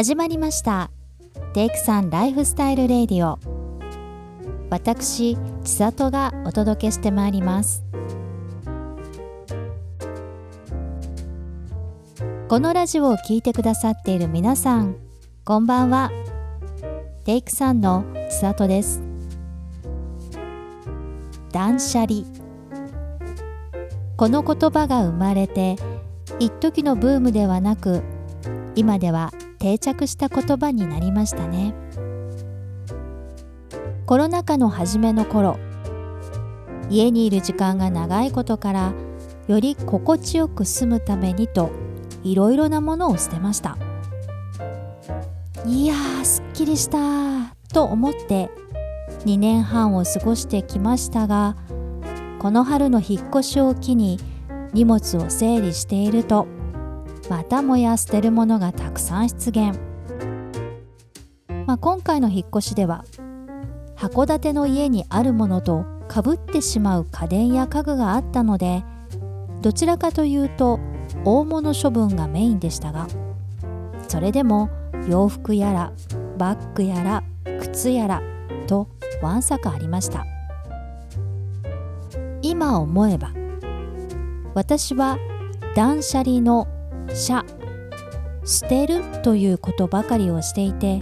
始まりました。テイクさんライフスタイルレディオ。私千里がお届けしてまいります。このラジオを聴いてくださっている皆さんこんばんは。テイクさんの千里です。断捨離。この言葉が生まれて一時のブームではなく今では定着した言葉になりましたね。コロナ禍の初めの頃家にいる時間が長いことからより心地よく住むためにといろいろなものを捨てました。いやーすっきりしたと思って2年半を過ごしてきましたがこの春の引っ越しを機に荷物を整理しているとまたもや捨てるものがたくさん出現、まあ、今回の引っ越しでは函館の家にあるものとかぶってしまう家電や家具があったのでどちらかというと大物処分がメインでしたがそれでも洋服やらバッグやら靴やらとわんさかありました。今思えば私は断捨離の「捨」捨てるということばかりをしていて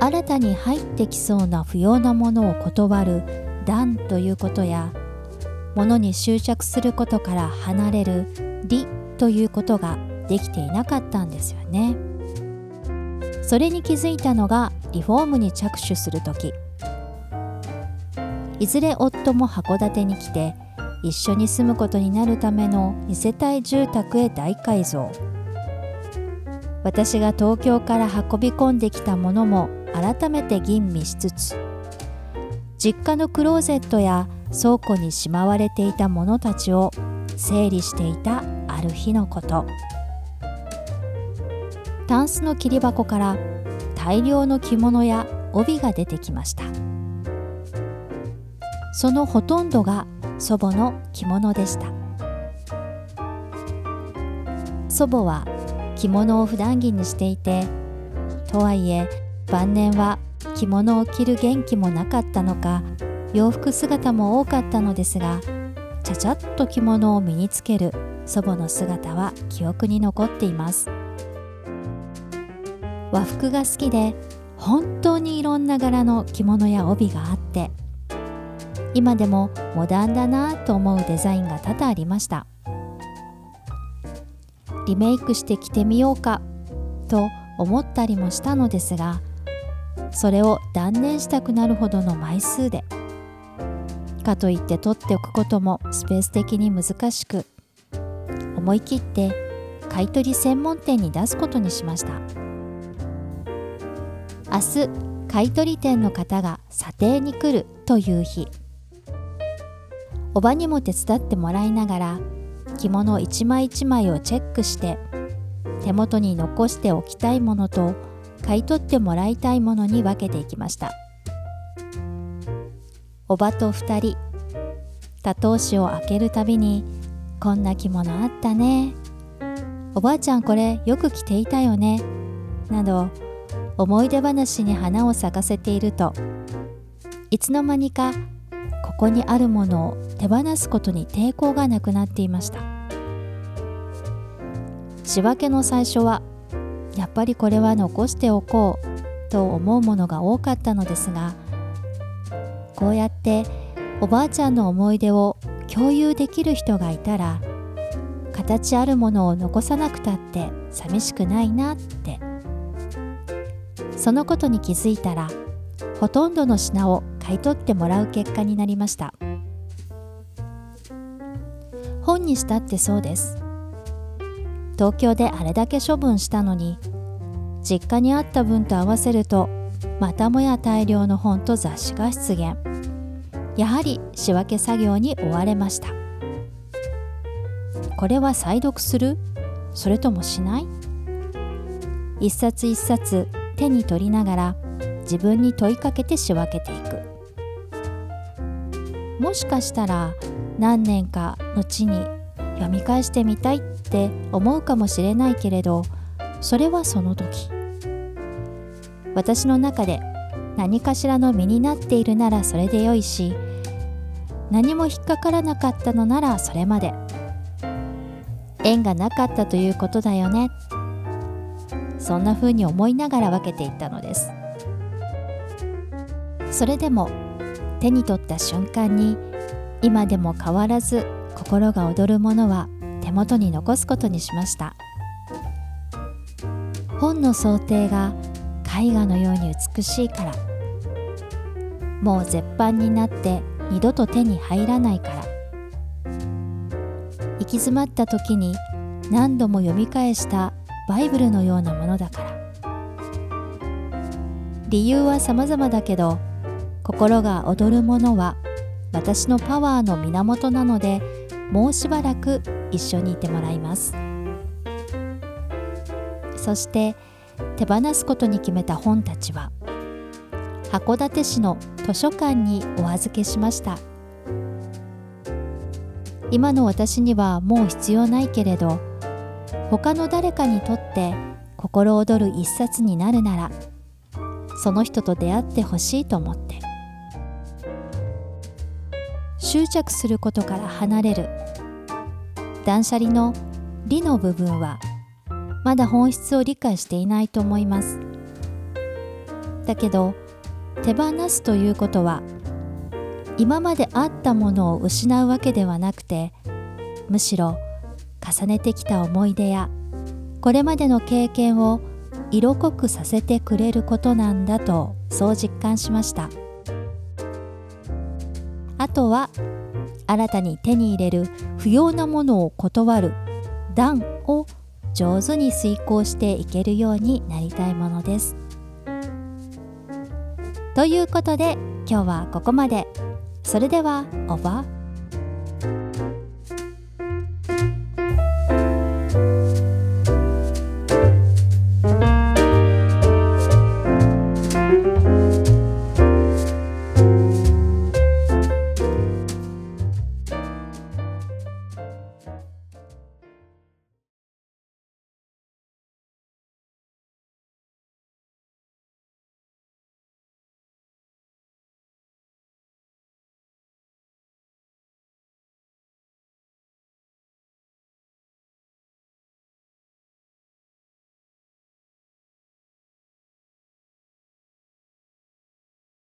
新たに入ってきそうな不要なものを断る「断」ということや物に執着することから離れる「理」ということができていなかったんですよね。それに気づいたのがリフォームに着手する時。いずれ夫も函館に来て一緒に住むことになるための2世帯住宅へ大改造。私が東京から運び込んできたものも改めて吟味しつつ実家のクローゼットや倉庫にしまわれていたものたちを整理していたある日のこと。タンスの切り箱から大量の着物や帯が出てきました。そのほとんどが祖母の着物でした。祖母は着物を普段着にしていてとはいえ晩年は着物を着る元気もなかったのか洋服姿も多かったのですがちゃちゃっと着物を身につける祖母の姿は記憶に残っています。和服が好きで本当にいろんな柄の着物や帯があって今でもモダンだなと思うデザインが多々ありました。リメイクして着てみようかと思ったりもしたのですがそれを断念したくなるほどの枚数でかといって取っておくこともスペース的に難しく思い切って買い取り専門店に出すことにしました。明日買取店の方が査定に来るという日。おばにも手伝ってもらいながら着物一枚一枚をチェックして手元に残しておきたいものと買い取ってもらいたいものに分けていきました。おばと2人多頭紙を開けるたびに「こんな着物あったね」「おばあちゃんこれよく着ていたよね」など思い出話に花を咲かせているといつの間にかここにあるものを手放すことに抵抗がなくなっていました。仕分けの最初はやっぱりこれは残しておこうと思うものが多かったのですがこうやっておばあちゃんの思い出を共有できる人がいたら形あるものを残さなくたって寂しくないなって。そのことに気づいたらほとんどの品を買い取ってもらう結果になりました。本にしたってそうです。東京であれだけ処分したのに実家にあった分と合わせるとまたもや大量の本と雑誌が出現。やはり仕分け作業に追われました。これは再読する？それともしない？一冊一冊手に取りながら自分に問いかけて仕分けていく。もしかしたら何年か後に読み返してみたいって思うかもしれないけれどそれはその時。私の中で何かしらの身になっているならそれでよいし何も引っかからなかったのならそれまで。縁がなかったということだよね。そんな風に思いながら分けていったのです。それでも手に取った瞬間に今でも変わらず心が躍るものは手元に残すことにしました。本の想定が絵画のように美しいから。もう絶版になって二度と手に入らないから。行き詰まった時に何度も読み返したバイブルのようなものだから。理由は様々だけど心が躍るものは私のパワーの源なのでもうしばらく一緒にいてもらいます。そして手放すことに決めた本たちは函館市の図書館にお預けしました。今の私にはもう必要ないけれど他の誰かにとって心躍る一冊になるならその人と出会ってほしいと思って執着することから離れる。断捨離の理の部分はまだ本質を理解していないと思います。だけど手放すということは今まであったものを失うわけではなくてむしろ重ねてきた思い出やこれまでの経験を色濃くさせてくれることなんだとそう実感しました。あとは新たに手に入れる不要なものを断る段を上手に遂行していけるようになりたいものです。ということで今日はここまで。それではオーバー